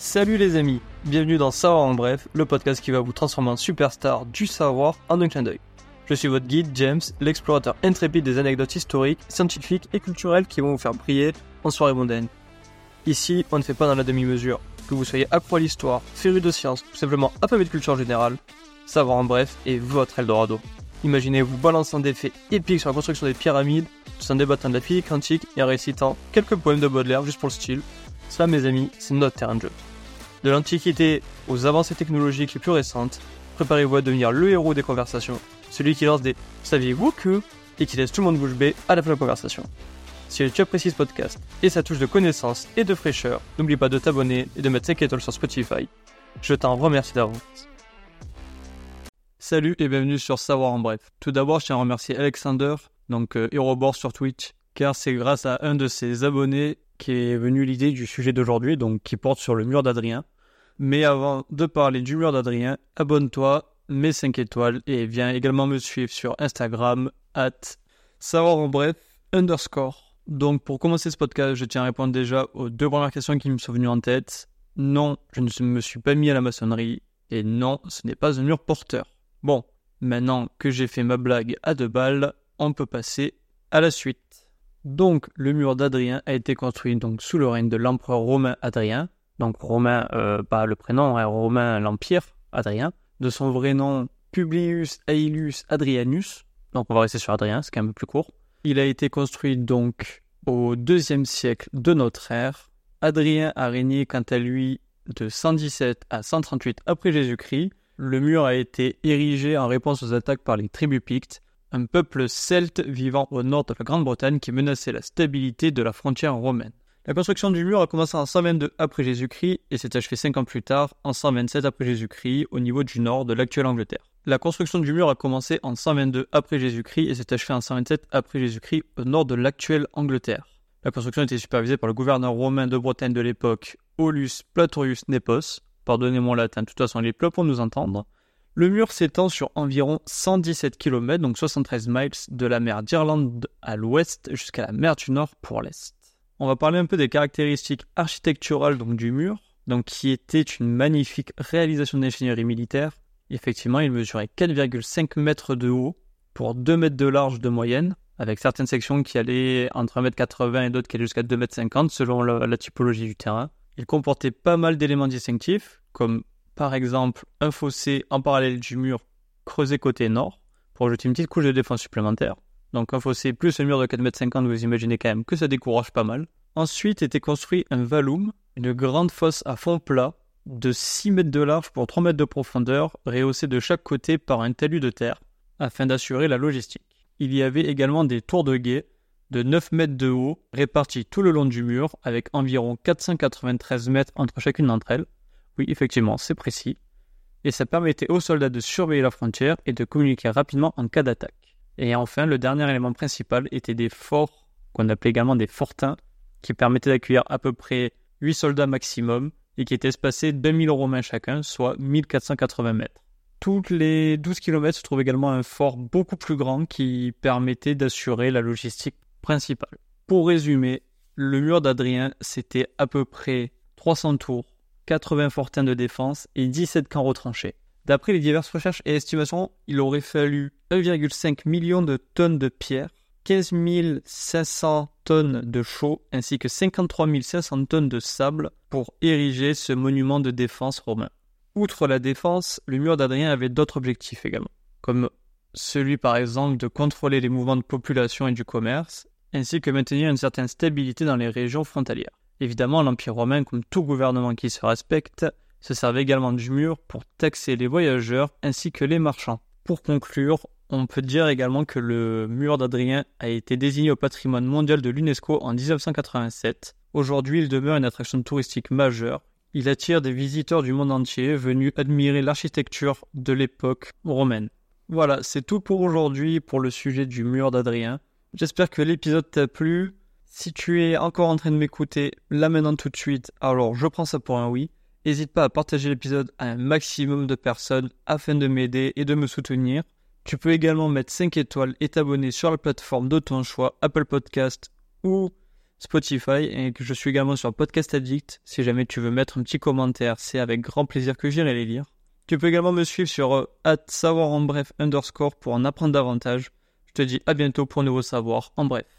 Salut les amis, bienvenue dans Savoir en bref, le podcast qui va vous transformer en superstar du savoir en un clin d'œil. Je suis votre guide James, l'explorateur intrépide des anecdotes historiques, scientifiques et culturelles qui vont vous faire briller en soirée mondaine. Ici, on ne fait pas dans la demi-mesure. Que vous soyez accro à l'histoire, féru de science ou simplement affamé de culture générale, Savoir en bref est votre Eldorado. Imaginez-vous balançant des faits épiques sur la construction des pyramides, tout en débattant de la physique quantique et en récitant quelques poèmes de Baudelaire juste pour le style. Ça, mes amis, c'est notre terrain de jeu. De l'Antiquité aux avancées technologiques les plus récentes, préparez-vous à devenir le héros des conversations, celui qui lance des Saviez-vous que? et qui laisse tout le monde bouche bée à la fin de la conversation. Si tu apprécies ce podcast et sa touche de connaissance et de fraîcheur, n'oublie pas de t'abonner et de mettre 5 étoiles sur Spotify. Je t'en remercie d'avance. Salut et bienvenue sur Savoir en bref. Tout d'abord, je tiens à remercier Alexander, donc euh, sur Twitch, car c'est grâce à un de ses abonnés qui est venu l'idée du sujet d'aujourd'hui, donc qui porte sur le mur d'Adrien. Mais avant de parler du mur d'Adrien, abonne-toi, mets 5 étoiles et viens également me suivre sur Instagram, at savoir en bref, underscore. Donc pour commencer ce podcast, je tiens à répondre déjà aux deux premières questions qui me sont venues en tête. Non, je ne me suis pas mis à la maçonnerie. Et non, ce n'est pas un mur porteur. Bon, maintenant que j'ai fait ma blague à deux balles, on peut passer à la suite. Donc, le mur d'Adrien a été construit donc sous le règne de l'empereur romain Adrien. Donc, romain, euh, pas le prénom, hein, romain l'empire Adrien. De son vrai nom, Publius Aelius Adrianus. Donc, on va rester sur Adrien, c'est quand même plus court. Il a été construit donc au deuxième siècle de notre ère. Adrien a régné quant à lui de 117 à 138 après Jésus-Christ. Le mur a été érigé en réponse aux attaques par les tribus pictes, un peuple celte vivant au nord de la Grande-Bretagne qui menaçait la stabilité de la frontière romaine. La construction du mur a commencé en 122 après Jésus-Christ et s'est achevée 5 ans plus tard, en 127 après Jésus-Christ, au niveau du nord de l'actuelle Angleterre. La construction du mur a commencé en 122 après Jésus-Christ et s'est achevée en 127 après Jésus-Christ, au nord de l'actuelle Angleterre. La construction était supervisée par le gouverneur romain de Bretagne de l'époque, Aulus Platorius Nepos. Pardonnez mon latin, de toute façon, les plats pour nous entendre. Le mur s'étend sur environ 117 km, donc 73 miles, de la mer d'Irlande à l'ouest jusqu'à la mer du Nord pour l'est. On va parler un peu des caractéristiques architecturales donc, du mur, donc, qui était une magnifique réalisation d'ingénierie militaire. Effectivement, il mesurait 4,5 mètres de haut pour 2 mètres de large de moyenne, avec certaines sections qui allaient entre 1,80 m et d'autres qui allaient jusqu'à 2,50 m selon la, la typologie du terrain. Il comportait pas mal d'éléments distinctifs, comme par exemple un fossé en parallèle du mur creusé côté nord pour ajouter une petite couche de défense supplémentaire. Donc un fossé plus un mur de 4,50 m, vous imaginez quand même que ça décourage pas mal. Ensuite était construit un vallum, une grande fosse à fond plat de 6 mètres de large pour 3 mètres de profondeur, rehaussée de chaque côté par un talus de terre, afin d'assurer la logistique. Il y avait également des tours de guet de 9 mètres de haut, répartis tout le long du mur, avec environ 493 mètres entre chacune d'entre elles. Oui, effectivement, c'est précis. Et ça permettait aux soldats de surveiller la frontière et de communiquer rapidement en cas d'attaque. Et enfin, le dernier élément principal était des forts, qu'on appelait également des fortins, qui permettaient d'accueillir à peu près 8 soldats maximum et qui étaient espacés 2000 romains chacun, soit 1480 mètres. Toutes les 12 km se trouve également un fort beaucoup plus grand qui permettait d'assurer la logistique principale. Pour résumer, le mur d'Adrien, c'était à peu près 300 tours, 80 fortins de défense et 17 camps retranchés. D'après les diverses recherches et estimations, il aurait fallu 1,5 million de tonnes de pierre, 15 500 tonnes de chaux ainsi que 53 500 tonnes de sable pour ériger ce monument de défense romain. Outre la défense, le mur d'Adrien avait d'autres objectifs également, comme celui par exemple de contrôler les mouvements de population et du commerce, ainsi que maintenir une certaine stabilité dans les régions frontalières. Évidemment, l'Empire romain, comme tout gouvernement qui se respecte, se servait également du mur pour taxer les voyageurs ainsi que les marchands. Pour conclure, on peut dire également que le mur d'Adrien a été désigné au patrimoine mondial de l'UNESCO en 1987. Aujourd'hui, il demeure une attraction touristique majeure. Il attire des visiteurs du monde entier venus admirer l'architecture de l'époque romaine. Voilà, c'est tout pour aujourd'hui pour le sujet du mur d'Adrien. J'espère que l'épisode t'a plu. Si tu es encore en train de m'écouter là maintenant tout de suite, alors je prends ça pour un oui. N'hésite pas à partager l'épisode à un maximum de personnes afin de m'aider et de me soutenir. Tu peux également mettre 5 étoiles et t'abonner sur la plateforme de ton choix, Apple Podcast ou Spotify et je suis également sur Podcast Addict. Si jamais tu veux mettre un petit commentaire, c'est avec grand plaisir que j'irai les lire. Tu peux également me suivre sur euh, savoir en bref underscore pour en apprendre davantage. Je te dis à bientôt pour nouveau savoir en bref.